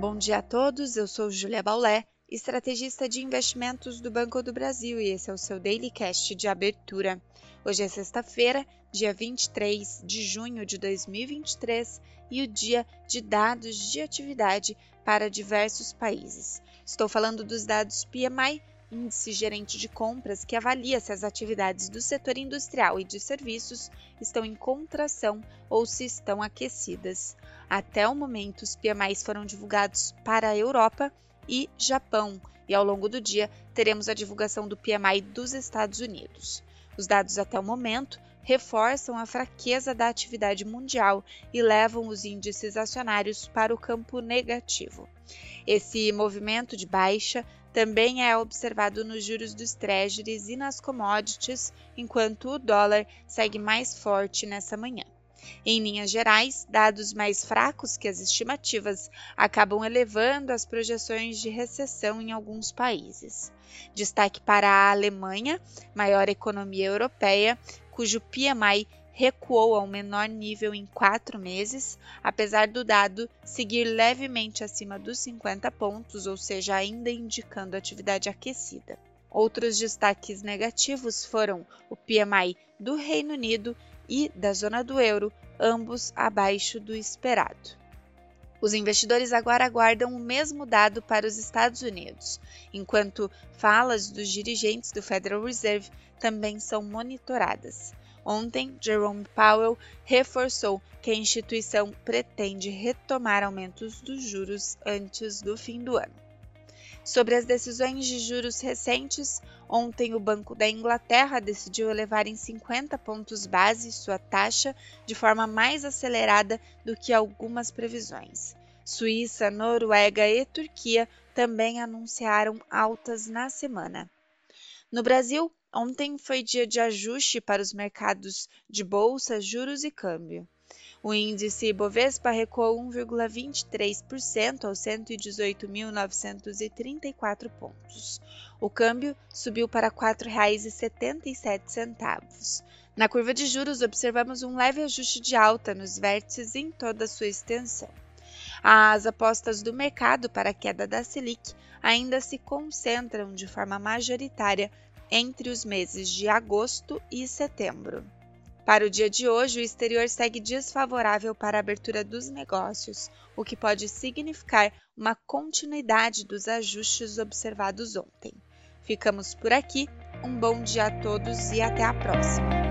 Bom dia a todos, eu sou Julia Baulé, estrategista de investimentos do Banco do Brasil e esse é o seu Daily Cast de abertura. Hoje é sexta-feira, dia 23 de junho de 2023 e o dia de dados de atividade para diversos países. Estou falando dos dados PMI, índice gerente de compras que avalia se as atividades do setor industrial e de serviços estão em contração ou se estão aquecidas. Até o momento, os PMIs foram divulgados para a Europa e Japão, e ao longo do dia teremos a divulgação do PMI dos Estados Unidos. Os dados até o momento reforçam a fraqueza da atividade mundial e levam os índices acionários para o campo negativo. Esse movimento de baixa também é observado nos juros dos treasuries e nas commodities, enquanto o dólar segue mais forte nessa manhã. Em linhas gerais, dados mais fracos que as estimativas acabam elevando as projeções de recessão em alguns países. Destaque para a Alemanha, maior economia europeia, cujo PMI recuou ao menor nível em quatro meses, apesar do dado seguir levemente acima dos 50 pontos, ou seja, ainda indicando atividade aquecida. Outros destaques negativos foram o PMI do Reino Unido e da zona do euro, ambos abaixo do esperado. Os investidores agora aguardam o mesmo dado para os Estados Unidos, enquanto falas dos dirigentes do Federal Reserve também são monitoradas. Ontem, Jerome Powell reforçou que a instituição pretende retomar aumentos dos juros antes do fim do ano. Sobre as decisões de juros recentes, ontem o Banco da Inglaterra decidiu elevar em 50 pontos base sua taxa de forma mais acelerada do que algumas previsões. Suíça, Noruega e Turquia também anunciaram altas na semana. No Brasil, ontem foi dia de ajuste para os mercados de bolsa, juros e câmbio. O índice Ibovespa recuou 1,23% aos 118.934 pontos. O câmbio subiu para R$ 4,77. Na curva de juros, observamos um leve ajuste de alta nos vértices em toda a sua extensão. As apostas do mercado para a queda da Selic ainda se concentram de forma majoritária entre os meses de agosto e setembro. Para o dia de hoje, o exterior segue desfavorável para a abertura dos negócios, o que pode significar uma continuidade dos ajustes observados ontem. Ficamos por aqui, um bom dia a todos e até a próxima!